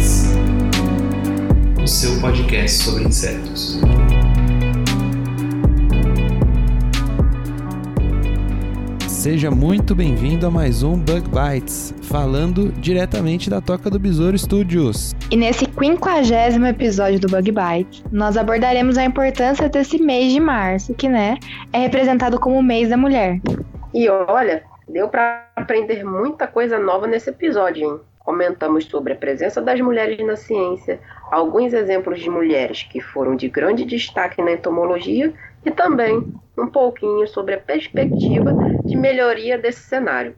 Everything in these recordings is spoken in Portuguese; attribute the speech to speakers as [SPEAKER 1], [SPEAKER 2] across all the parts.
[SPEAKER 1] o seu podcast sobre insetos.
[SPEAKER 2] Seja muito bem-vindo a mais um Bug Bites, falando diretamente da Toca do Besouro Studios.
[SPEAKER 3] E nesse quinquagésimo episódio do Bug Bites, nós abordaremos a importância desse mês de março, que, né, é representado como o mês da mulher.
[SPEAKER 4] E olha, deu para aprender muita coisa nova nesse episódio, hein? Comentamos sobre a presença das mulheres na ciência, alguns exemplos de mulheres que foram de grande destaque na entomologia e também um pouquinho sobre a perspectiva de melhoria desse cenário.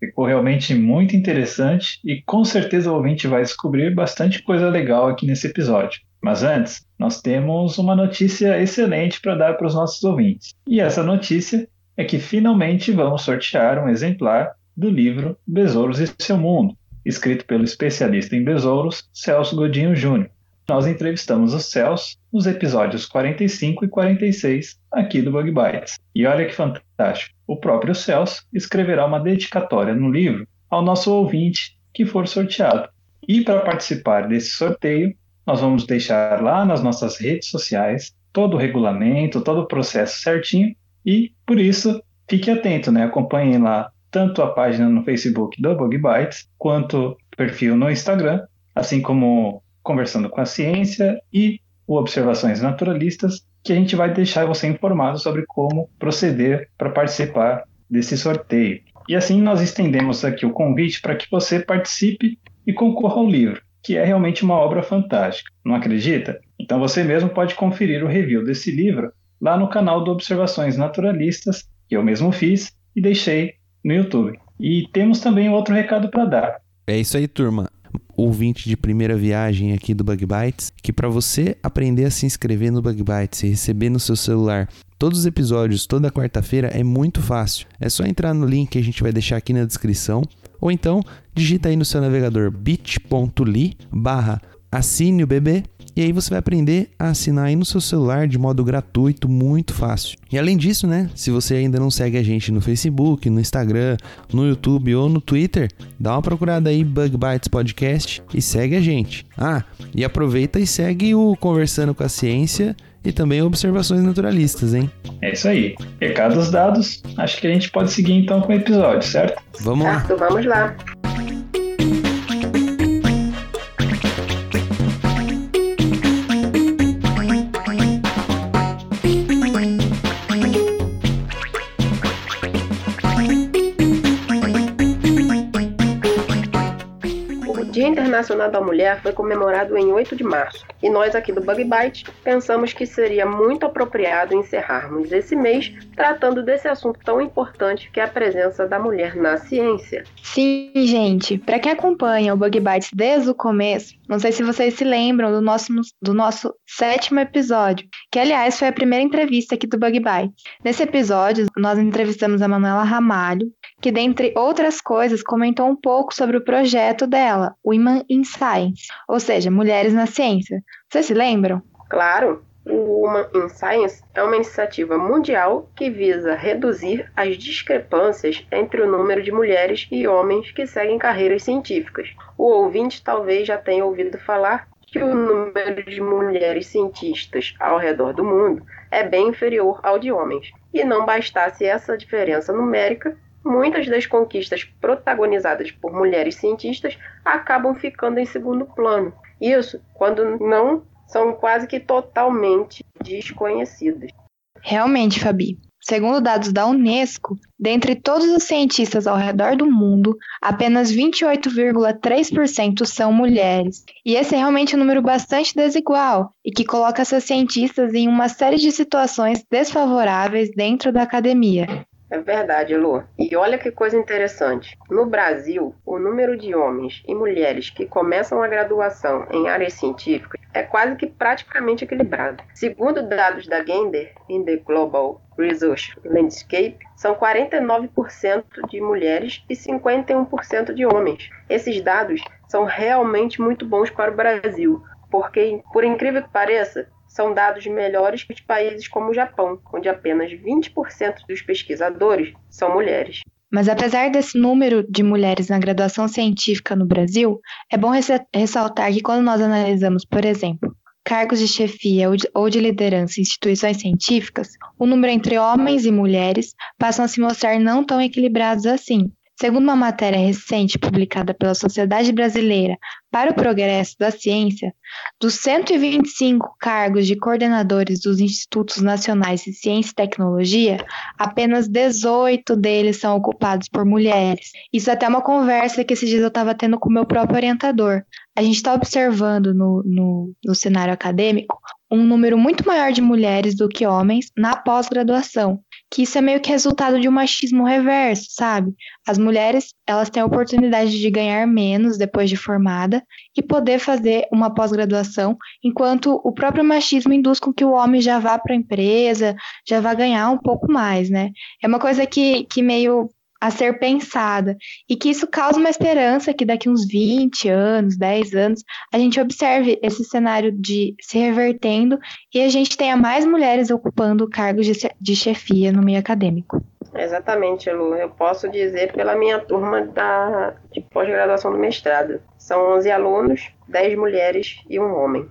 [SPEAKER 5] Ficou realmente muito interessante e com certeza o ouvinte vai descobrir bastante coisa legal aqui nesse episódio. Mas antes, nós temos uma notícia excelente para dar para os nossos ouvintes. E essa notícia é que finalmente vamos sortear um exemplar do livro Besouros e seu Mundo, escrito pelo especialista em besouros Celso Godinho Júnior. Nós entrevistamos o Celso nos episódios 45 e 46 aqui do Bug Bites. E olha que fantástico! O próprio Celso escreverá uma dedicatória no livro ao nosso ouvinte que for sorteado. E para participar desse sorteio, nós vamos deixar lá nas nossas redes sociais todo o regulamento, todo o processo certinho e, por isso, fique atento, né? Acompanhem lá tanto a página no Facebook do Bug Bites, quanto o perfil no Instagram, assim como Conversando com a Ciência e o Observações Naturalistas, que a gente vai deixar você informado sobre como proceder para participar desse sorteio. E assim nós estendemos aqui o convite para que você participe e concorra ao livro, que é realmente uma obra fantástica. Não acredita? Então você mesmo pode conferir o review desse livro lá no canal do Observações Naturalistas, que eu mesmo fiz e deixei no YouTube. E temos também outro recado para dar.
[SPEAKER 2] É isso aí, turma. Ouvinte de primeira viagem aqui do Bug Bites, que para você aprender a se inscrever no Bug Bites e receber no seu celular todos os episódios toda quarta-feira é muito fácil. É só entrar no link que a gente vai deixar aqui na descrição, ou então digita aí no seu navegador bit.ly barra assine o bebê e aí você vai aprender a assinar aí no seu celular de modo gratuito, muito fácil. E além disso, né, se você ainda não segue a gente no Facebook, no Instagram, no YouTube ou no Twitter, dá uma procurada aí Bug Bites Podcast e segue a gente. Ah, e aproveita e segue o Conversando com a Ciência e também Observações Naturalistas, hein?
[SPEAKER 5] É isso aí. Recados dados, acho que a gente pode seguir então com o episódio, certo?
[SPEAKER 2] Vamos lá.
[SPEAKER 4] Certo, vamos lá. Internacional da Mulher foi comemorado em 8 de março, e nós aqui do Bug Bite pensamos que seria muito apropriado encerrarmos esse mês tratando desse assunto tão importante que é a presença da mulher na ciência.
[SPEAKER 3] Sim, gente, para quem acompanha o Bug Bites desde o começo, não sei se vocês se lembram do nosso, do nosso sétimo episódio, que aliás foi a primeira entrevista aqui do Bug Bites. Nesse episódio, nós entrevistamos a Manuela Ramalho, que dentre outras coisas comentou um pouco sobre o projeto dela, Women in Science, ou seja, Mulheres na Ciência. Vocês se lembram?
[SPEAKER 4] Claro, o Women in Science é uma iniciativa mundial que visa reduzir as discrepâncias entre o número de mulheres e homens que seguem carreiras científicas. O ouvinte talvez já tenha ouvido falar que o número de mulheres cientistas ao redor do mundo é bem inferior ao de homens. E não bastasse essa diferença numérica, muitas das conquistas protagonizadas por mulheres cientistas acabam ficando em segundo plano. Isso quando não são quase que totalmente desconhecidas.
[SPEAKER 3] Realmente, Fabi. Segundo dados da Unesco, dentre todos os cientistas ao redor do mundo, apenas 28,3% são mulheres. E esse é realmente um número bastante desigual e que coloca essas cientistas em uma série de situações desfavoráveis dentro da academia.
[SPEAKER 4] É verdade, Lu. E olha que coisa interessante. No Brasil, o número de homens e mulheres que começam a graduação em áreas científicas é quase que praticamente equilibrado. Segundo dados da Gender in the Global Research Landscape, são 49% de mulheres e 51% de homens. Esses dados são realmente muito bons para o Brasil, porque, por incrível que pareça, são dados melhores que os países como o Japão, onde apenas 20% dos pesquisadores são mulheres.
[SPEAKER 3] Mas apesar desse número de mulheres na graduação científica no Brasil, é bom ressaltar que quando nós analisamos, por exemplo, cargos de chefia ou de liderança em instituições científicas, o número entre homens e mulheres passam a se mostrar não tão equilibrados assim. Segundo uma matéria recente publicada pela Sociedade Brasileira para o Progresso da Ciência, dos 125 cargos de coordenadores dos Institutos Nacionais de Ciência e Tecnologia, apenas 18 deles são ocupados por mulheres. Isso é até uma conversa que esses dias eu estava tendo com o meu próprio orientador. A gente está observando no, no, no cenário acadêmico um número muito maior de mulheres do que homens na pós-graduação que isso é meio que resultado de um machismo reverso, sabe? As mulheres, elas têm a oportunidade de ganhar menos depois de formada e poder fazer uma pós-graduação, enquanto o próprio machismo induz com que o homem já vá para a empresa, já vá ganhar um pouco mais, né? É uma coisa que, que meio a ser pensada e que isso causa uma esperança que daqui uns 20 anos, 10 anos, a gente observe esse cenário de se revertendo e a gente tenha mais mulheres ocupando cargos de, chefia no meio acadêmico.
[SPEAKER 4] Exatamente, Lu. Eu posso dizer pela minha turma da, de pós-graduação do mestrado. São 11 alunos, 10 mulheres e um homem.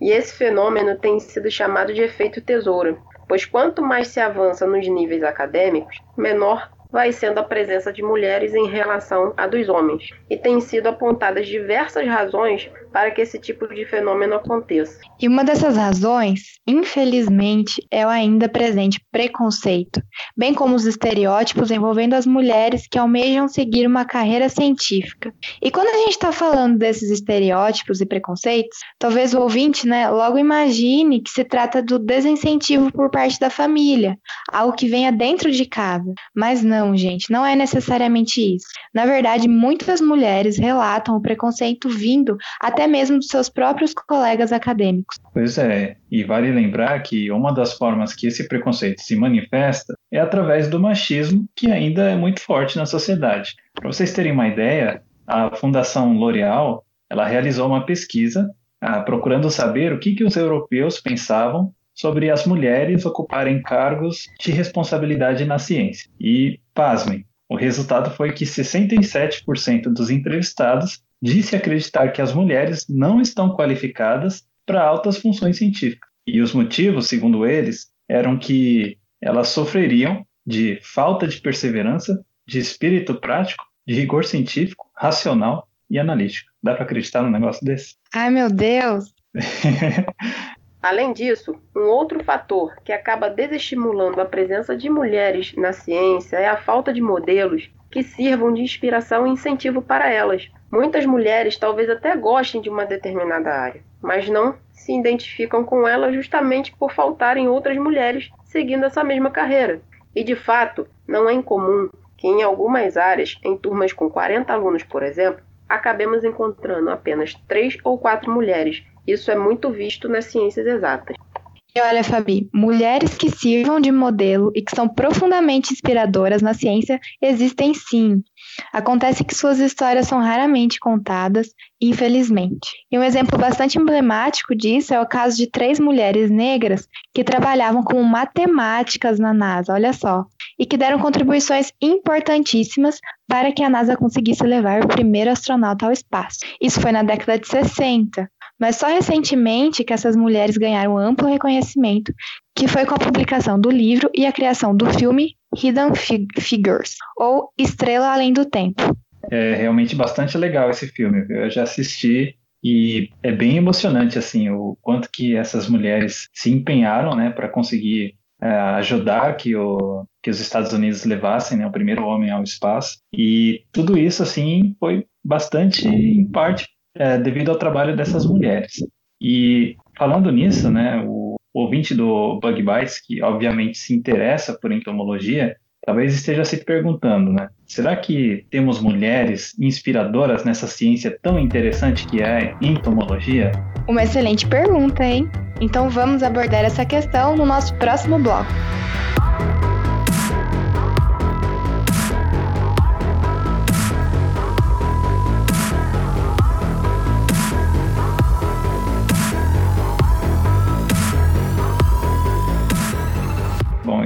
[SPEAKER 4] E esse fenômeno tem sido chamado de efeito tesouro, pois quanto mais se avança nos níveis acadêmicos, menor vai sendo a presença de mulheres em relação à dos homens, e têm sido apontadas diversas razões para que esse tipo de fenômeno aconteça.
[SPEAKER 3] E uma dessas razões, infelizmente, é o ainda presente preconceito, bem como os estereótipos envolvendo as mulheres que almejam seguir uma carreira científica. E quando a gente está falando desses estereótipos e preconceitos, talvez o ouvinte né, logo imagine que se trata do desincentivo por parte da família, algo que venha dentro de casa. Mas não, gente, não é necessariamente isso. Na verdade, muitas mulheres relatam o preconceito vindo até mesmo dos seus próprios colegas acadêmicos.
[SPEAKER 5] Pois é, e vale lembrar que uma das formas que esse preconceito se manifesta é através do machismo, que ainda é muito forte na sociedade. Para vocês terem uma ideia, a Fundação L'Oréal ela realizou uma pesquisa ah, procurando saber o que, que os europeus pensavam sobre as mulheres ocuparem cargos de responsabilidade na ciência. E, pasmem, o resultado foi que 67% dos entrevistados disse acreditar que as mulheres não estão qualificadas para altas funções científicas. E os motivos, segundo eles, eram que elas sofreriam de falta de perseverança, de espírito prático, de rigor científico, racional e analítico. Dá para acreditar num negócio desse?
[SPEAKER 3] Ai, meu Deus!
[SPEAKER 4] Além disso, um outro fator que acaba desestimulando a presença de mulheres na ciência é a falta de modelos que sirvam de inspiração e incentivo para elas. Muitas mulheres talvez até gostem de uma determinada área, mas não se identificam com ela justamente por faltarem outras mulheres seguindo essa mesma carreira. E de fato, não é incomum que em algumas áreas, em turmas com 40 alunos, por exemplo, acabemos encontrando apenas três ou quatro mulheres isso é muito visto nas ciências exatas.
[SPEAKER 3] E olha, Fabi, mulheres que sirvam de modelo e que são profundamente inspiradoras na ciência existem sim. Acontece que suas histórias são raramente contadas, infelizmente. E um exemplo bastante emblemático disso é o caso de três mulheres negras que trabalhavam como matemáticas na NASA, olha só, e que deram contribuições importantíssimas para que a NASA conseguisse levar o primeiro astronauta ao espaço. Isso foi na década de 60. Mas só recentemente que essas mulheres ganharam amplo reconhecimento, que foi com a publicação do livro e a criação do filme Hidden Figures, ou Estrela Além do Tempo.
[SPEAKER 5] É realmente bastante legal esse filme. Eu já assisti e é bem emocionante assim o quanto que essas mulheres se empenharam, né, para conseguir é, ajudar que, o, que os Estados Unidos levassem né, o primeiro homem ao espaço. E tudo isso assim foi bastante em parte é, devido ao trabalho dessas mulheres. E falando nisso, né, o ouvinte do Bug Bites, que obviamente se interessa por entomologia, talvez esteja se perguntando, né? Será que temos mulheres inspiradoras nessa ciência tão interessante que é a entomologia?
[SPEAKER 3] Uma excelente pergunta, hein? Então vamos abordar essa questão no nosso próximo bloco.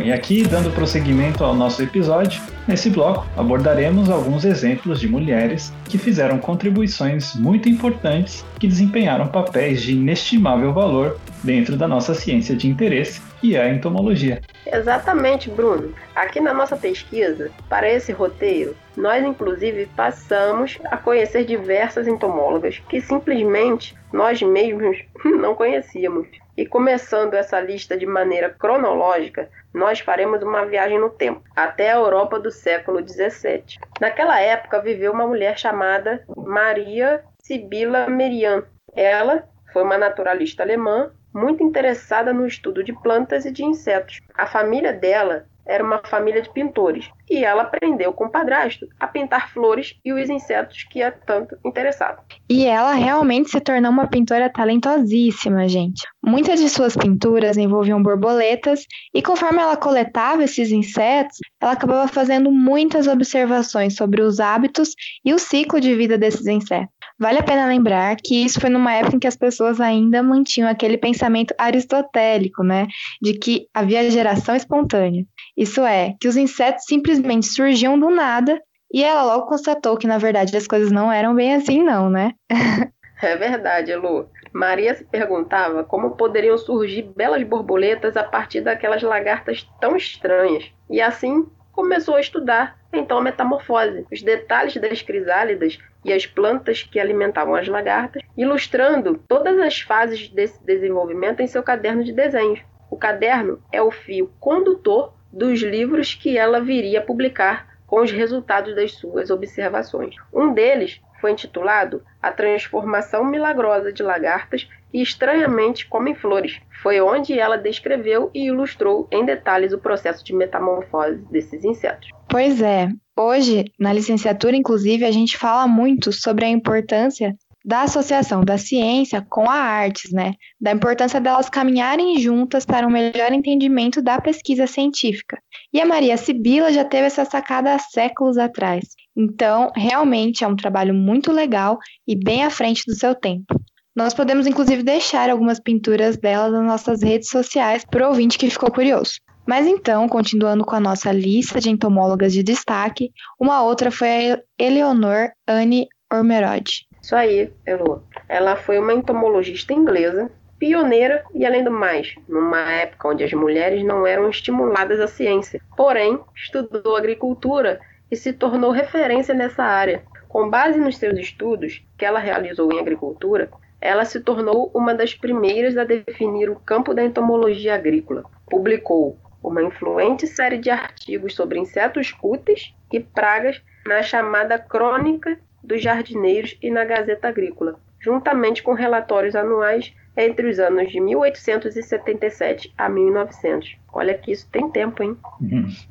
[SPEAKER 5] E aqui, dando prosseguimento ao nosso episódio, nesse bloco abordaremos alguns exemplos de mulheres que fizeram contribuições muito importantes que desempenharam papéis de inestimável valor dentro da nossa ciência de interesse, que é a entomologia.
[SPEAKER 4] Exatamente, Bruno. Aqui na nossa pesquisa, para esse roteiro, nós inclusive passamos a conhecer diversas entomólogas que simplesmente nós mesmos não conhecíamos. E começando essa lista de maneira cronológica, nós faremos uma viagem no tempo, até a Europa do século XVII. Naquela época viveu uma mulher chamada Maria Sibila Merian. Ela foi uma naturalista alemã muito interessada no estudo de plantas e de insetos. A família dela era uma família de pintores e ela aprendeu com o padrasto a pintar flores e os insetos que a tanto interessavam.
[SPEAKER 3] E ela realmente se tornou uma pintora talentosíssima, gente. Muitas de suas pinturas envolviam borboletas e conforme ela coletava esses insetos, ela acabava fazendo muitas observações sobre os hábitos e o ciclo de vida desses insetos. Vale a pena lembrar que isso foi numa época em que as pessoas ainda mantinham aquele pensamento aristotélico, né, de que havia geração espontânea. Isso é, que os insetos simplesmente surgiam do nada e ela logo constatou que, na verdade, as coisas não eram bem assim, não, né?
[SPEAKER 4] é verdade, Lu. Maria se perguntava como poderiam surgir belas borboletas a partir daquelas lagartas tão estranhas. E assim começou a estudar então a metamorfose, os detalhes das crisálidas e as plantas que alimentavam as lagartas, ilustrando todas as fases desse desenvolvimento em seu caderno de desenhos. O caderno é o fio condutor dos livros que ela viria a publicar com os resultados das suas observações. Um deles foi intitulado A Transformação Milagrosa de Lagartas que estranhamente comem flores. Foi onde ela descreveu e ilustrou em detalhes o processo de metamorfose desses insetos.
[SPEAKER 3] Pois é, hoje, na licenciatura, inclusive, a gente fala muito sobre a importância da associação da ciência com a artes, né? Da importância delas caminharem juntas para um melhor entendimento da pesquisa científica. E a Maria Sibila já teve essa sacada há séculos atrás. Então, realmente é um trabalho muito legal e bem à frente do seu tempo. Nós podemos, inclusive, deixar algumas pinturas dela nas nossas redes sociais para o ouvinte que ficou curioso. Mas então, continuando com a nossa lista de entomólogas de destaque, uma outra foi a Eleonor Anne Ormerod.
[SPEAKER 4] Isso aí, Elo. Ela foi uma entomologista inglesa, pioneira e, além do mais, numa época onde as mulheres não eram estimuladas à ciência. Porém, estudou agricultura e se tornou referência nessa área. Com base nos seus estudos que ela realizou em agricultura, ela se tornou uma das primeiras a definir o campo da entomologia agrícola. Publicou uma influente série de artigos sobre insetos úteis e pragas na chamada Crônica dos Jardineiros e na Gazeta Agrícola, juntamente com relatórios anuais entre os anos de 1877 a 1900. Olha que isso tem tempo, hein?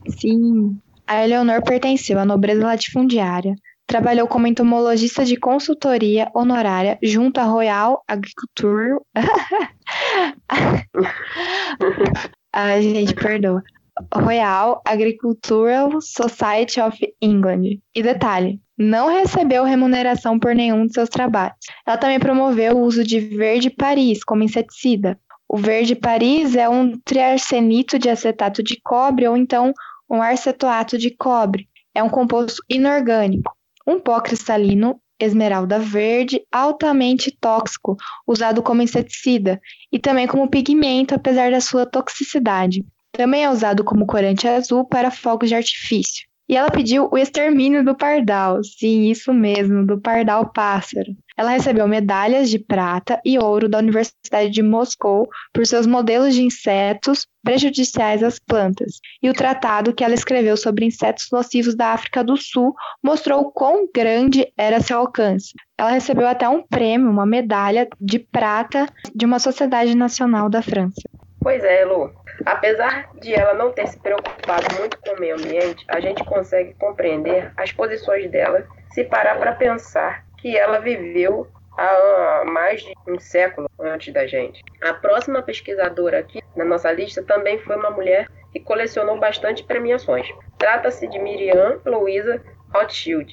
[SPEAKER 3] Sim. A Eleonor pertenceu à nobreza latifundiária, Trabalhou como entomologista de consultoria honorária junto à Royal Agriculture. Ai, gente, perdoa. Royal Agricultural Society of England. E detalhe, não recebeu remuneração por nenhum de seus trabalhos. Ela também promoveu o uso de verde Paris como inseticida. O verde Paris é um triarsenito de acetato de cobre ou então um arcetoato de cobre. É um composto inorgânico um pó cristalino esmeralda verde altamente tóxico, usado como inseticida e também como pigmento, apesar da sua toxicidade. Também é usado como corante azul para fogos de artifício. E ela pediu o extermínio do pardal. Sim, isso mesmo, do pardal pássaro. Ela recebeu medalhas de prata e ouro da Universidade de Moscou por seus modelos de insetos prejudiciais às plantas. E o tratado que ela escreveu sobre insetos nocivos da África do Sul mostrou quão grande era seu alcance. Ela recebeu até um prêmio, uma medalha de prata de uma sociedade nacional da França.
[SPEAKER 4] Pois é, Lu. Apesar de ela não ter se preocupado muito com o meio ambiente, a gente consegue compreender as posições dela se parar para pensar que ela viveu há mais de um século antes da gente. A próxima pesquisadora aqui na nossa lista também foi uma mulher que colecionou bastante premiações. Trata-se de Miriam Louisa Rothschild,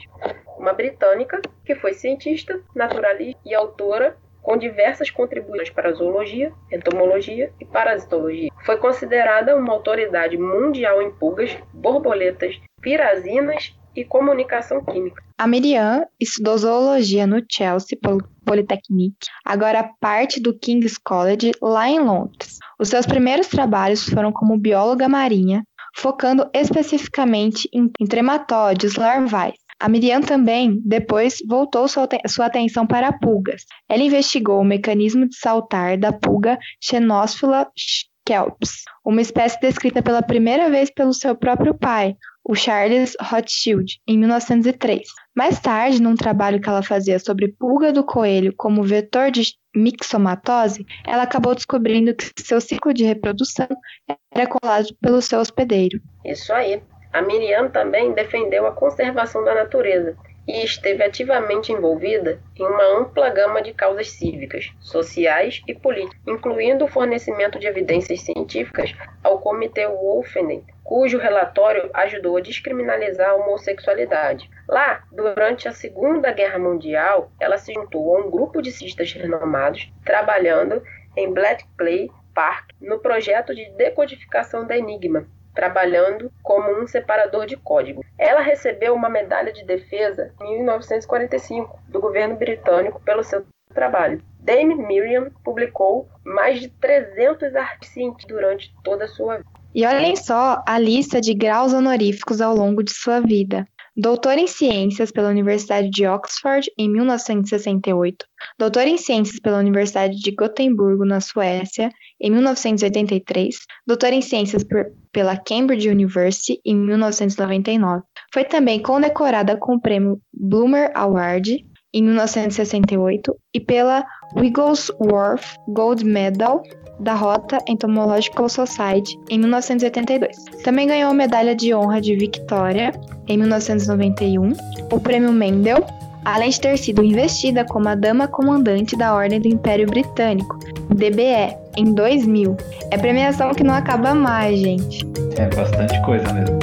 [SPEAKER 4] uma britânica que foi cientista, naturalista e autora com diversas contribuições para zoologia, entomologia e parasitologia. Foi considerada uma autoridade mundial em pulgas, borboletas, pirazinas e comunicação química.
[SPEAKER 3] A Miriam estudou zoologia no Chelsea Polytechnic, agora parte do King's College, lá em Londres. Os seus primeiros trabalhos foram como bióloga marinha, focando especificamente em trematóides larvais. A Miriam também, depois, voltou sua, sua atenção para pulgas. Ela investigou o mecanismo de saltar da pulga Xenophila kelps, uma espécie descrita pela primeira vez pelo seu próprio pai, o Charles Rothschild, em 1903. Mais tarde, num trabalho que ela fazia sobre pulga do coelho como vetor de mixomatose, ela acabou descobrindo que seu ciclo de reprodução era colado pelo seu hospedeiro.
[SPEAKER 4] Isso aí. A Miriam também defendeu a conservação da natureza e esteve ativamente envolvida em uma ampla gama de causas cívicas, sociais e políticas, incluindo o fornecimento de evidências científicas ao Comitê Wolfenden, cujo relatório ajudou a descriminalizar a homossexualidade. Lá, durante a Segunda Guerra Mundial, ela se juntou a um grupo de cientistas renomados trabalhando em Bletchley Park no projeto de decodificação da Enigma, trabalhando como um separador de código. Ela recebeu uma medalha de defesa em 1945 do governo britânico pelo seu trabalho. Dame Miriam publicou mais de 300 artigos durante toda a sua vida.
[SPEAKER 3] E olhem só a lista de graus honoríficos ao longo de sua vida. Doutor em Ciências pela Universidade de Oxford em 1968, doutor em Ciências pela Universidade de Gotemburgo, na Suécia, em 1983, doutor em Ciências pela Cambridge University em 1999. Foi também condecorada com o prêmio Bloomer Award em 1968 e pela Wigglesworth Gold Medal da Rota Entomological Society em 1982. Também ganhou a medalha de honra de Victoria em 1991, o prêmio Mendel, além de ter sido investida como a Dama Comandante da Ordem do Império Britânico, DBE, em 2000. É premiação que não acaba mais, gente.
[SPEAKER 5] É bastante coisa mesmo.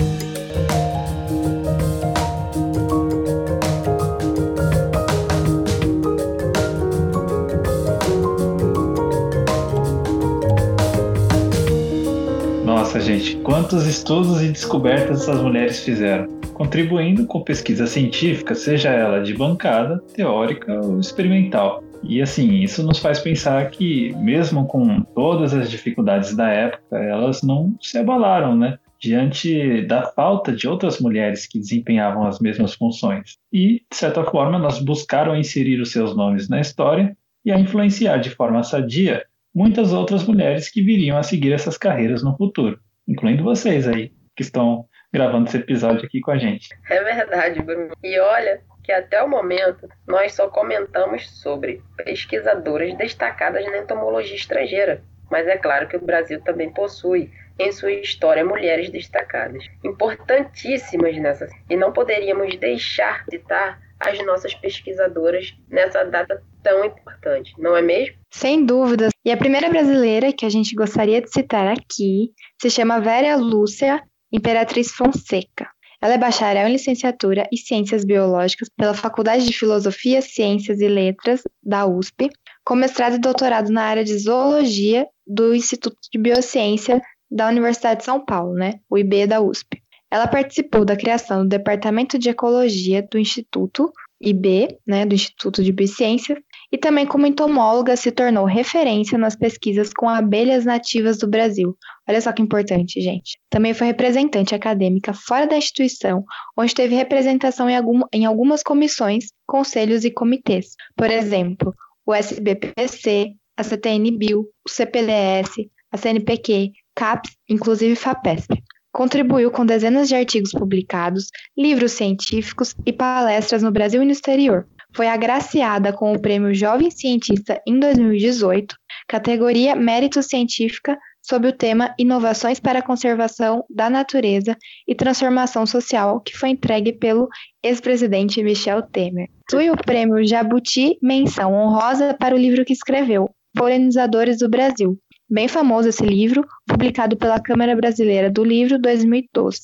[SPEAKER 5] Nossa, gente, quantos estudos e descobertas essas mulheres fizeram, contribuindo com pesquisa científica, seja ela de bancada, teórica ou experimental. E assim, isso nos faz pensar que, mesmo com todas as dificuldades da época, elas não se abalaram, né? Diante da falta de outras mulheres que desempenhavam as mesmas funções. E, de certa forma, elas buscaram inserir os seus nomes na história e a influenciar de forma sadia muitas outras mulheres que viriam a seguir essas carreiras no futuro, incluindo vocês aí, que estão gravando esse episódio aqui com a gente.
[SPEAKER 4] É verdade, Bruno. E olha que até o momento nós só comentamos sobre pesquisadoras destacadas na entomologia estrangeira. Mas é claro que o Brasil também possui em sua história mulheres destacadas, importantíssimas nessa. E não poderíamos deixar de citar as nossas pesquisadoras nessa data tão importante, não é mesmo?
[SPEAKER 3] Sem dúvidas. E a primeira brasileira que a gente gostaria de citar aqui se chama Vera Lúcia Imperatriz Fonseca. Ela é bacharel em licenciatura e ciências biológicas pela Faculdade de Filosofia, Ciências e Letras da USP, com mestrado e doutorado na área de zoologia do Instituto de Biociência da Universidade de São Paulo, né? O IB da USP. Ela participou da criação do Departamento de Ecologia do Instituto IB, né, do Instituto de Biociências, e também como entomóloga se tornou referência nas pesquisas com abelhas nativas do Brasil. Olha só que importante, gente. Também foi representante acadêmica fora da instituição, onde teve representação em, algum, em algumas comissões, conselhos e comitês. Por exemplo, o SBPC, a CTN-BIL, o CPDS, a CNPq, CAPES, inclusive FAPESP. Contribuiu com dezenas de artigos publicados, livros científicos e palestras no Brasil e no exterior. Foi agraciada com o Prêmio Jovem Cientista em 2018, categoria Mérito Científica sobre o tema Inovações para a Conservação da Natureza e Transformação Social, que foi entregue pelo ex-presidente Michel Temer. Possui o prêmio Jabuti Menção Honrosa para o livro que escreveu, Polinizadores do Brasil. Bem famoso esse livro, publicado pela Câmara Brasileira do Livro 2012.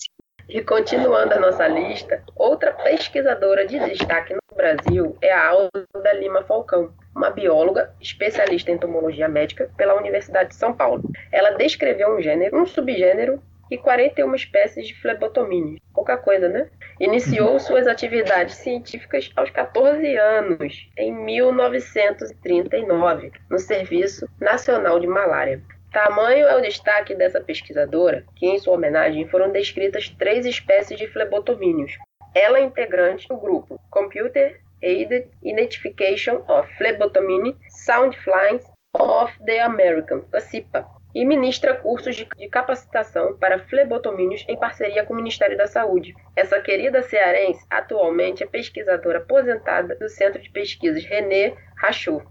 [SPEAKER 4] E continuando a nossa lista, outra pesquisadora de destaque no Brasil é a Alda Lima Falcão, uma bióloga especialista em entomologia médica pela Universidade de São Paulo. Ela descreveu um gênero, um subgênero e 41 espécies de flebotomíneos. Pouca coisa, né? Iniciou uhum. suas atividades científicas aos 14 anos, em 1939, no Serviço Nacional de Malária. Tamanho é o destaque dessa pesquisadora, que em sua homenagem foram descritas três espécies de flebotomíneos. Ela é integrante do grupo Computer Aided Identification of Phlebotomine Soundflies of the American, a CIPA, e ministra cursos de, capacitação para flebotomínios em parceria com o Ministério da Saúde. Essa querida cearense atualmente é pesquisadora aposentada do Centro de Pesquisas René Rachou,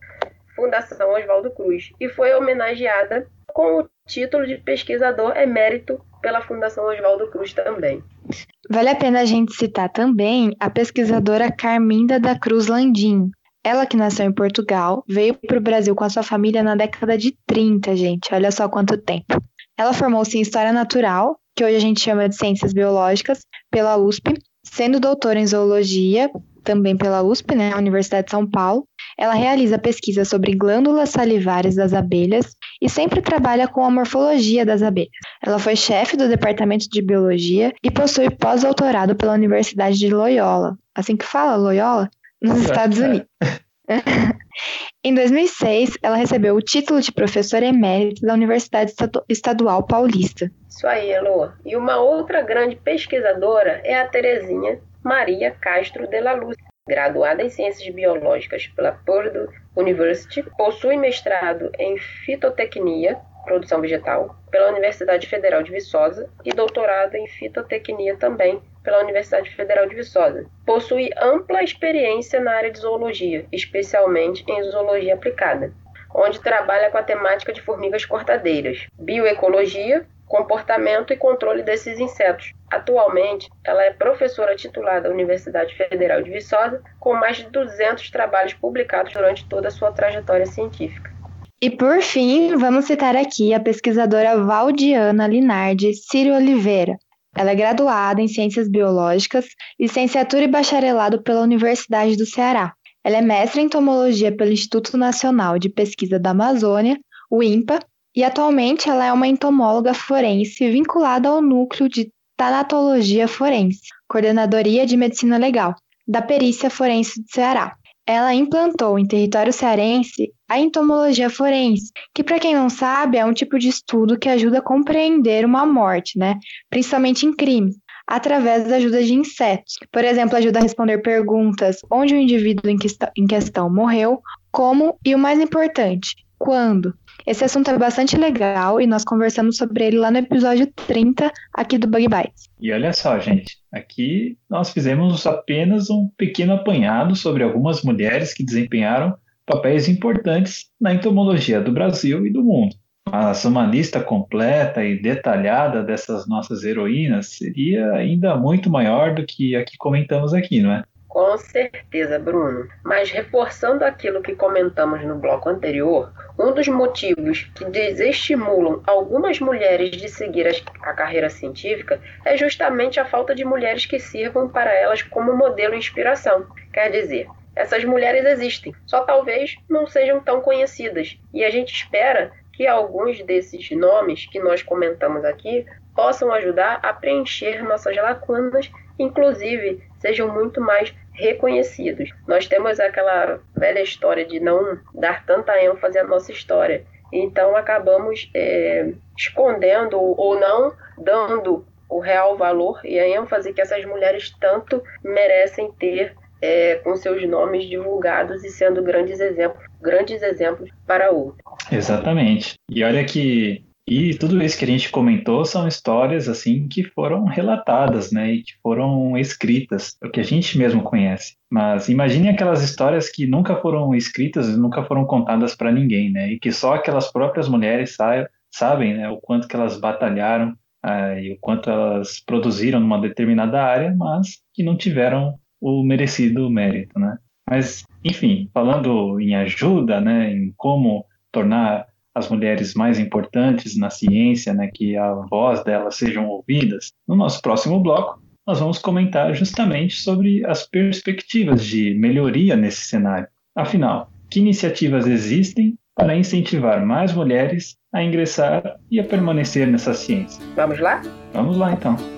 [SPEAKER 4] Fundação Oswaldo Cruz, e foi homenageada com o título de pesquisador emérito pela Fundação Oswaldo Cruz também.
[SPEAKER 3] Vale a pena a gente citar também a pesquisadora Carminda da Cruz Landim. Ela que nasceu em Portugal, veio para o Brasil com a sua família na década de 30, gente. Olha só quanto tempo. Ela formou-se em História Natural, que hoje a gente chama de Ciências Biológicas, pela USP, sendo doutora em Zoologia, também pela USP, né, Universidade de São Paulo, ela realiza pesquisa sobre glândulas salivares das abelhas e sempre trabalha com a morfologia das abelhas. Ela foi chefe do departamento de biologia e possui pós-doutorado pela Universidade de Loyola. Assim que fala, Loyola? Nos Estados Unidos. em 2006, ela recebeu o título de professora emérita da Universidade Estadual Paulista.
[SPEAKER 4] Isso aí, Elô. E uma outra grande pesquisadora é a Terezinha Maria Castro de la Luz, Graduada em Ciências Biológicas pela Purdue University, possui mestrado em Fitotecnia, produção vegetal, pela Universidade Federal de Viçosa e doutorado em Fitotecnia também pela Universidade Federal de Viçosa. Possui ampla experiência na área de zoologia, especialmente em zoologia aplicada, onde trabalha com a temática de formigas cortadeiras, bioecologia, comportamento e controle desses insetos. Atualmente, ela é professora titular da Universidade Federal de Viçosa, com mais de 200 trabalhos publicados durante toda a sua trajetória científica.
[SPEAKER 3] E por fim, vamos citar aqui a pesquisadora Valdiana Linardi Círio Oliveira. Ela é graduada em Ciências Biológicas, licenciatura e bacharelado pela Universidade do Ceará. Ela é mestre em entomologia pelo Instituto Nacional de Pesquisa da Amazônia, o INPA, e atualmente ela é uma entomóloga forense vinculada ao núcleo de tanatologia forense, coordenadoria de medicina legal, da perícia forense do Ceará. Ela implantou em território cearense a entomologia forense, que para quem não sabe é um tipo de estudo que ajuda a compreender uma morte, né, principalmente em crimes, através da ajuda de insetos. Por exemplo, ajuda a responder perguntas onde o indivíduo em questão morreu, como e o mais importante, quando. Esse assunto é bastante legal e nós conversamos sobre ele lá no episódio 30 aqui do Bug Bites.
[SPEAKER 5] E olha só, gente, aqui nós fizemos apenas um pequeno apanhado sobre algumas mulheres que desempenharam papéis importantes na entomologia do Brasil e do mundo. Mas uma lista completa e detalhada dessas nossas heroínas seria ainda muito maior do que a que comentamos aqui, não é?
[SPEAKER 4] Com certeza, Bruno. Mas reforçando aquilo que comentamos no bloco anterior, um dos motivos que desestimulam algumas mulheres de seguir a carreira científica é justamente a falta de mulheres que sirvam para elas como modelo e inspiração. Quer dizer, essas mulheres existem, só talvez não sejam tão conhecidas. E a gente espera que alguns desses nomes que nós comentamos aqui possam ajudar a preencher nossas lacunas, inclusive sejam muito mais reconhecidos. Nós temos aquela velha história de não dar tanta ênfase à nossa história. Então acabamos é, escondendo ou não dando o real valor e a ênfase que essas mulheres tanto merecem ter é, com seus nomes divulgados e sendo grandes exemplos, grandes exemplos para outros.
[SPEAKER 5] Exatamente. E olha que e tudo isso que a gente comentou são histórias assim que foram relatadas, né, e que foram escritas, o que a gente mesmo conhece. Mas imagine aquelas histórias que nunca foram escritas e nunca foram contadas para ninguém, né, e que só aquelas próprias mulheres sabem né, o quanto que elas batalharam uh, e o quanto elas produziram numa determinada área, mas que não tiveram o merecido mérito, né? Mas, enfim, falando em ajuda, né, em como tornar as mulheres mais importantes na ciência, né, que a voz delas sejam ouvidas, no nosso próximo bloco nós vamos comentar justamente sobre as perspectivas de melhoria nesse cenário. Afinal, que iniciativas existem para incentivar mais mulheres a ingressar e a permanecer nessa ciência?
[SPEAKER 4] Vamos lá?
[SPEAKER 5] Vamos lá então.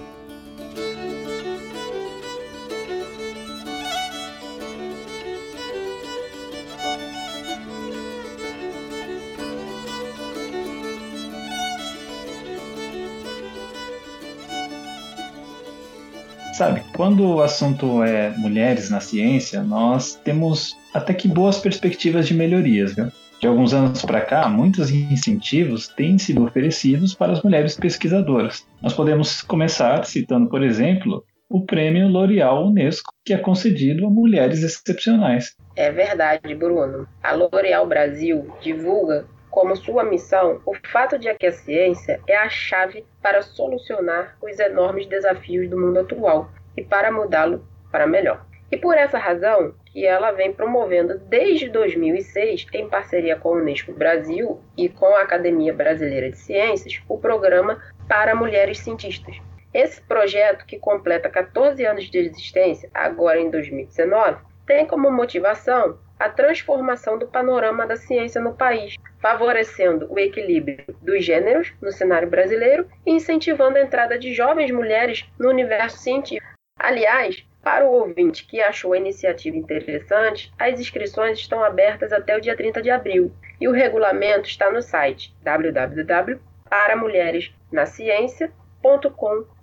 [SPEAKER 5] Quando o assunto é mulheres na ciência, nós temos até que boas perspectivas de melhorias. Né? De alguns anos para cá, muitos incentivos têm sido oferecidos para as mulheres pesquisadoras. Nós podemos começar citando, por exemplo, o prêmio L'Oréal Unesco, que é concedido a mulheres excepcionais.
[SPEAKER 4] É verdade, Bruno. A L'Oréal Brasil divulga como sua missão o fato de que a ciência é a chave para solucionar os enormes desafios do mundo atual e para mudá-lo para melhor. E por essa razão que ela vem promovendo desde 2006, em parceria com o Unesco Brasil e com a Academia Brasileira de Ciências, o programa para mulheres cientistas. Esse projeto, que completa 14 anos de existência, agora em 2019, tem como motivação a transformação do panorama da ciência no país, favorecendo o equilíbrio dos gêneros no cenário brasileiro e incentivando a entrada de jovens mulheres no universo científico. Aliás, para o ouvinte que achou a iniciativa interessante, as inscrições estão abertas até o dia 30 de abril e o regulamento está no site www.paramulheresnaciencia.com.br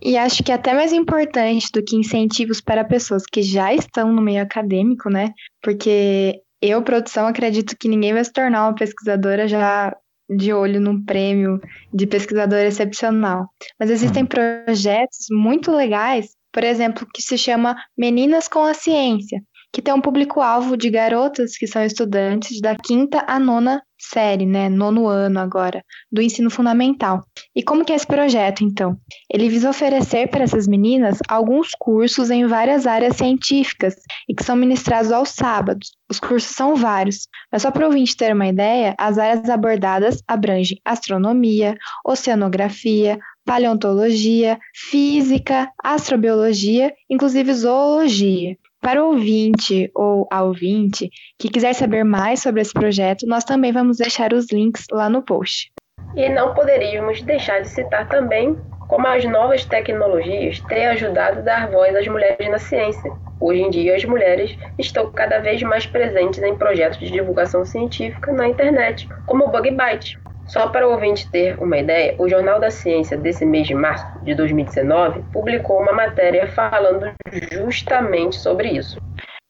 [SPEAKER 3] e acho que é até mais importante do que incentivos para pessoas que já estão no meio acadêmico, né? Porque eu, produção, acredito que ninguém vai se tornar uma pesquisadora já de olho num prêmio de pesquisador excepcional. Mas existem uhum. projetos muito legais, por exemplo, que se chama Meninas com a Ciência, que tem um público-alvo de garotas que são estudantes da quinta a nona série, né, nono ano agora, do ensino fundamental. E como que é esse projeto, então? Ele visa oferecer para essas meninas alguns cursos em várias áreas científicas e que são ministrados aos sábados. Os cursos são vários, mas só para o ouvinte ter uma ideia, as áreas abordadas abrangem astronomia, oceanografia, paleontologia, física, astrobiologia, inclusive zoologia. Para o ouvinte ou a ouvinte que quiser saber mais sobre esse projeto, nós também vamos deixar os links lá no post.
[SPEAKER 4] E não poderíamos deixar de citar também como as novas tecnologias têm ajudado a dar voz às mulheres na ciência. Hoje em dia, as mulheres estão cada vez mais presentes em projetos de divulgação científica na internet, como o Bug Byte, só para o ouvinte ter uma ideia, o Jornal da Ciência desse mês de março de 2019 publicou uma matéria falando justamente sobre isso.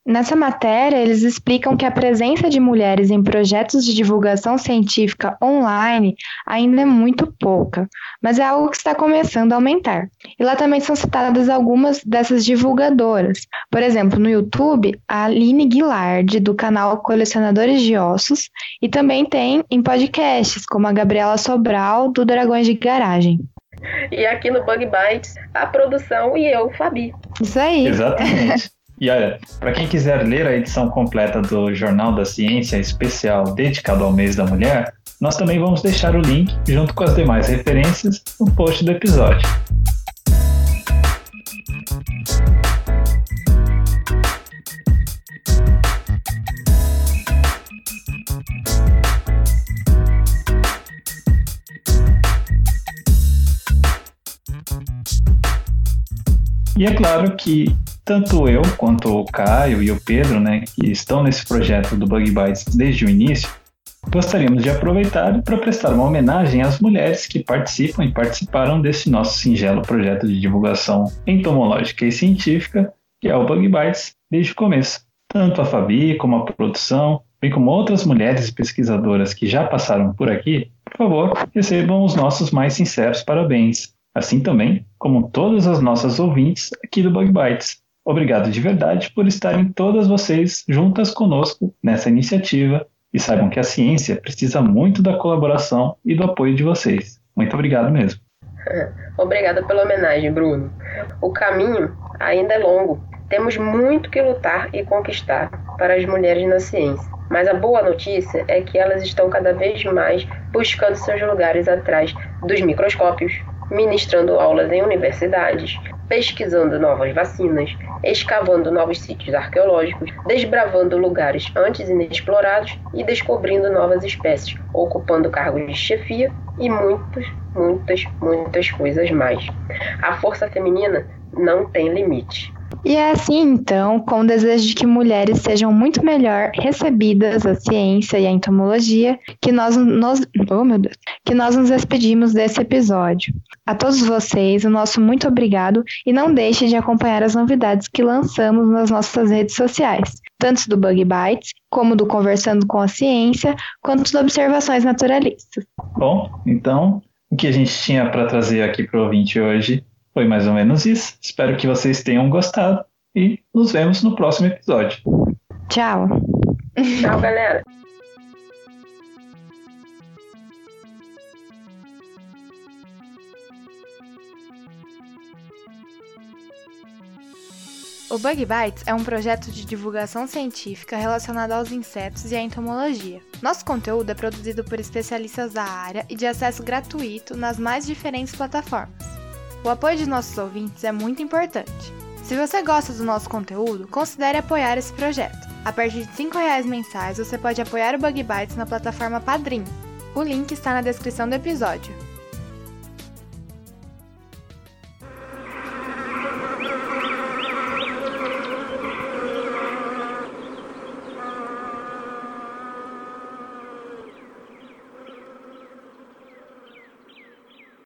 [SPEAKER 3] Nessa matéria, eles explicam que a presença de mulheres em projetos de divulgação científica online ainda é muito pouca, mas é algo que está começando a aumentar. E lá também são citadas algumas dessas divulgadoras. Por exemplo, no YouTube, a Aline Guilard, do canal Colecionadores de Ossos, e também tem em podcasts, como a Gabriela Sobral, do Dragões de Garagem.
[SPEAKER 4] E aqui no Bug Bites, a produção e eu, Fabi.
[SPEAKER 3] Isso aí.
[SPEAKER 5] Exatamente. E olha, para quem quiser ler a edição completa do Jornal da Ciência especial dedicado ao mês da mulher, nós também vamos deixar o link junto com as demais referências no post do episódio. E é claro que tanto eu quanto o Caio e o Pedro, né, que estão nesse projeto do Bug Bites desde o início, gostaríamos de aproveitar para prestar uma homenagem às mulheres que participam e participaram desse nosso singelo projeto de divulgação entomológica e científica, que é o Bug Bites, desde o começo. Tanto a Fabi como a produção, bem como outras mulheres pesquisadoras que já passaram por aqui, por favor, recebam os nossos mais sinceros parabéns, assim também como todas as nossas ouvintes aqui do Bug Bites. Obrigado de verdade por estarem todas vocês juntas conosco nessa iniciativa E saibam que a ciência precisa muito da colaboração e do apoio de vocês. Muito obrigado mesmo.
[SPEAKER 4] Obrigada pela homenagem, Bruno. O caminho ainda é longo. Temos muito que lutar e conquistar para as mulheres na ciência. Mas a boa notícia é que elas estão cada vez mais buscando seus lugares atrás dos microscópios, ministrando aulas em universidades, pesquisando novas vacinas, escavando novos sítios arqueológicos, desbravando lugares antes inexplorados e descobrindo novas espécies, ocupando cargos de chefia e muitas, muitas, muitas coisas mais. A força feminina não tem limite.
[SPEAKER 3] E é assim, então, com o desejo de que mulheres sejam muito melhor recebidas a ciência e a entomologia, que nós nos, oh, meu Deus, que nós nos despedimos desse episódio. A todos vocês, o nosso muito obrigado e não deixe de acompanhar as novidades que lançamos nas nossas redes sociais, tanto do Bug Bites, como do Conversando com a Ciência, quanto do Observações Naturalistas.
[SPEAKER 5] Bom, então, o que a gente tinha para trazer aqui para o ouvinte hoje foi mais ou menos isso. Espero que vocês tenham gostado e nos vemos no próximo episódio.
[SPEAKER 3] Tchau.
[SPEAKER 4] Tchau, galera.
[SPEAKER 3] O Bug Bites é um projeto de divulgação científica relacionado aos insetos e à entomologia. Nosso conteúdo é produzido por especialistas da área e de acesso gratuito nas mais diferentes plataformas. O apoio de nossos ouvintes é muito importante. Se você gosta do nosso conteúdo, considere apoiar esse projeto. A partir de R$ 5,00 mensais, você pode apoiar o Bug Bites na plataforma Padrim. O link está na descrição do episódio.